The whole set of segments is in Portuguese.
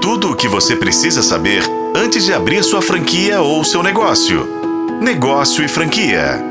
Tudo o que você precisa saber antes de abrir sua franquia ou seu negócio. Negócio e franquia.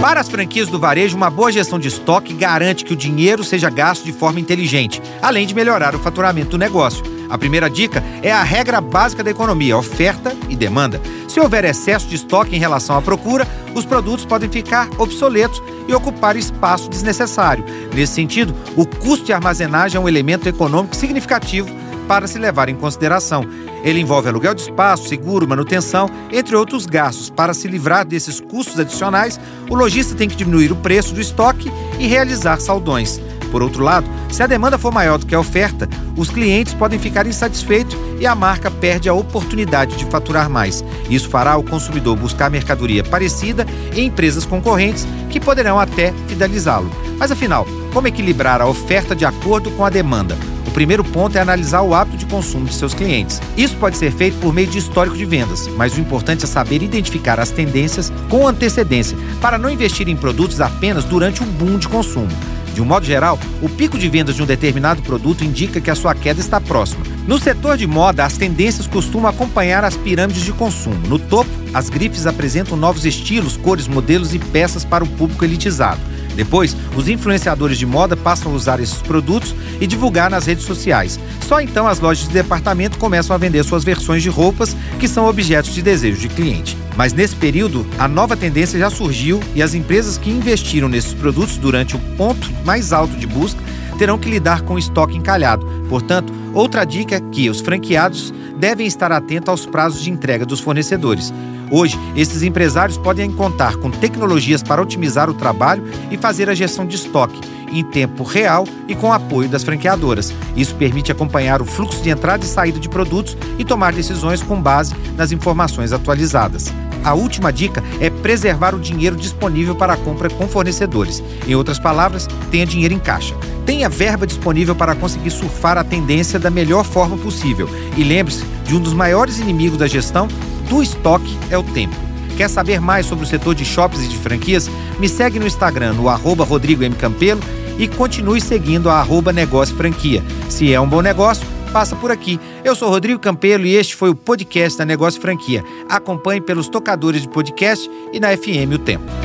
Para as franquias do varejo, uma boa gestão de estoque garante que o dinheiro seja gasto de forma inteligente, além de melhorar o faturamento do negócio. A primeira dica é a regra básica da economia: oferta e demanda. Se houver excesso de estoque em relação à procura, os produtos podem ficar obsoletos e ocupar espaço desnecessário. Nesse sentido, o custo de armazenagem é um elemento econômico significativo para se levar em consideração. Ele envolve aluguel de espaço, seguro, manutenção, entre outros gastos. Para se livrar desses custos adicionais, o lojista tem que diminuir o preço do estoque e realizar saldões. Por outro lado, se a demanda for maior do que a oferta, os clientes podem ficar insatisfeitos e a marca perde a oportunidade de faturar mais. Isso fará o consumidor buscar mercadoria parecida em empresas concorrentes que poderão até fidelizá-lo. Mas afinal, como equilibrar a oferta de acordo com a demanda? O primeiro ponto é analisar o hábito de consumo de seus clientes. Isso pode ser feito por meio de histórico de vendas, mas o importante é saber identificar as tendências com antecedência para não investir em produtos apenas durante um boom de consumo. De um modo geral, o pico de vendas de um determinado produto indica que a sua queda está próxima. No setor de moda, as tendências costumam acompanhar as pirâmides de consumo. No topo, as grifes apresentam novos estilos, cores, modelos e peças para o público elitizado. Depois, os influenciadores de moda passam a usar esses produtos e divulgar nas redes sociais. Só então as lojas de departamento começam a vender suas versões de roupas que são objetos de desejo de cliente. Mas nesse período, a nova tendência já surgiu e as empresas que investiram nesses produtos durante o ponto mais alto de busca terão que lidar com o estoque encalhado. Portanto, outra dica é que os franqueados devem estar atentos aos prazos de entrega dos fornecedores. Hoje, esses empresários podem contar com tecnologias para otimizar o trabalho e fazer a gestão de estoque em tempo real e com apoio das franqueadoras. Isso permite acompanhar o fluxo de entrada e saída de produtos e tomar decisões com base nas informações atualizadas. A última dica é preservar o dinheiro disponível para a compra com fornecedores. Em outras palavras, tenha dinheiro em caixa. Tenha verba disponível para conseguir surfar a tendência da melhor forma possível. E lembre-se de um dos maiores inimigos da gestão do estoque é o tempo. Quer saber mais sobre o setor de shoppings e de franquias? Me segue no Instagram, no arroba. Campelo e continue seguindo a arroba Negócio Franquia. Se é um bom negócio, passa por aqui. Eu sou Rodrigo Campelo e este foi o podcast da Negócio Franquia. Acompanhe pelos tocadores de podcast e na FM O Tempo.